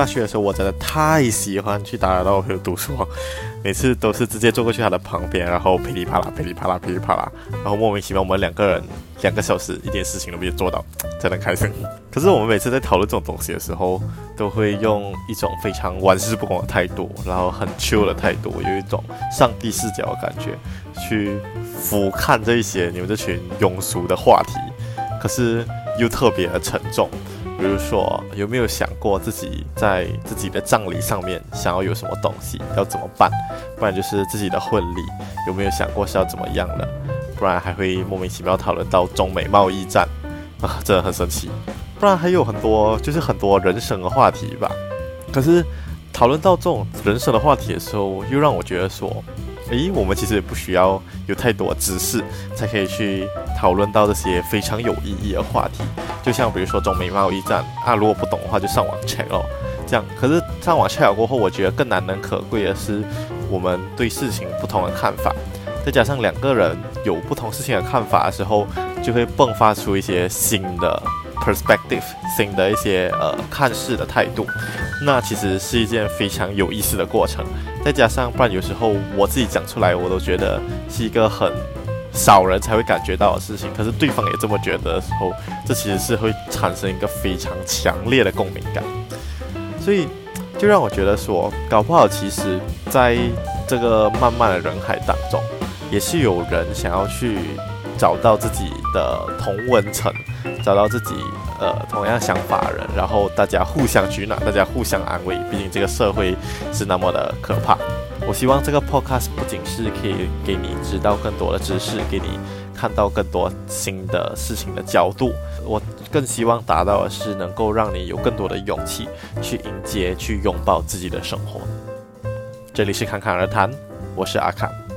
大学的时候，我真的太喜欢去打扰到我朋友读书，每次都是直接坐过去他的旁边，然后噼里啪啦、噼里啪啦、噼里啪啦，然后莫名其妙，我们两个人两个小时一点事情都没有做到，真的开心。可是我们每次在讨论这种东西的时候，都会用一种非常玩世不恭的态度，然后很 chill 的态度，有一种上帝视角的感觉，去俯瞰这一些你们这群庸俗的话题，可是又特别的沉重。比如说，有没有想过自己在自己的葬礼上面想要有什么东西，要怎么办？不然就是自己的婚礼，有没有想过是要怎么样的？不然还会莫名其妙讨论到中美贸易战啊，真的很神奇。不然还有很多，就是很多人生的话题吧。可是讨论到这种人生的话题的时候，又让我觉得说。诶，我们其实也不需要有太多知识，才可以去讨论到这些非常有意义的话题。就像比如说中美贸易战啊，如果不懂的话，就上网 check 哦。这样，可是上网 check 过后，我觉得更难能可贵的是，我们对事情不同的看法，再加上两个人有不同事情的看法的时候，就会迸发出一些新的 perspective，新的一些呃看事的态度。那其实是一件非常有意思的过程，再加上，不然有时候我自己讲出来，我都觉得是一个很少人才会感觉到的事情。可是对方也这么觉得的时候，这其实是会产生一个非常强烈的共鸣感。所以，就让我觉得说，搞不好其实在这个漫漫的人海当中，也是有人想要去找到自己的同温层，找到自己。呃，同样想法的人，然后大家互相取暖，大家互相安慰。毕竟这个社会是那么的可怕。我希望这个 podcast 不仅是可以给你知道更多的知识，给你看到更多新的事情的角度。我更希望达到的是能够让你有更多的勇气去迎接、去拥抱自己的生活。这里是侃侃而谈，我是阿侃。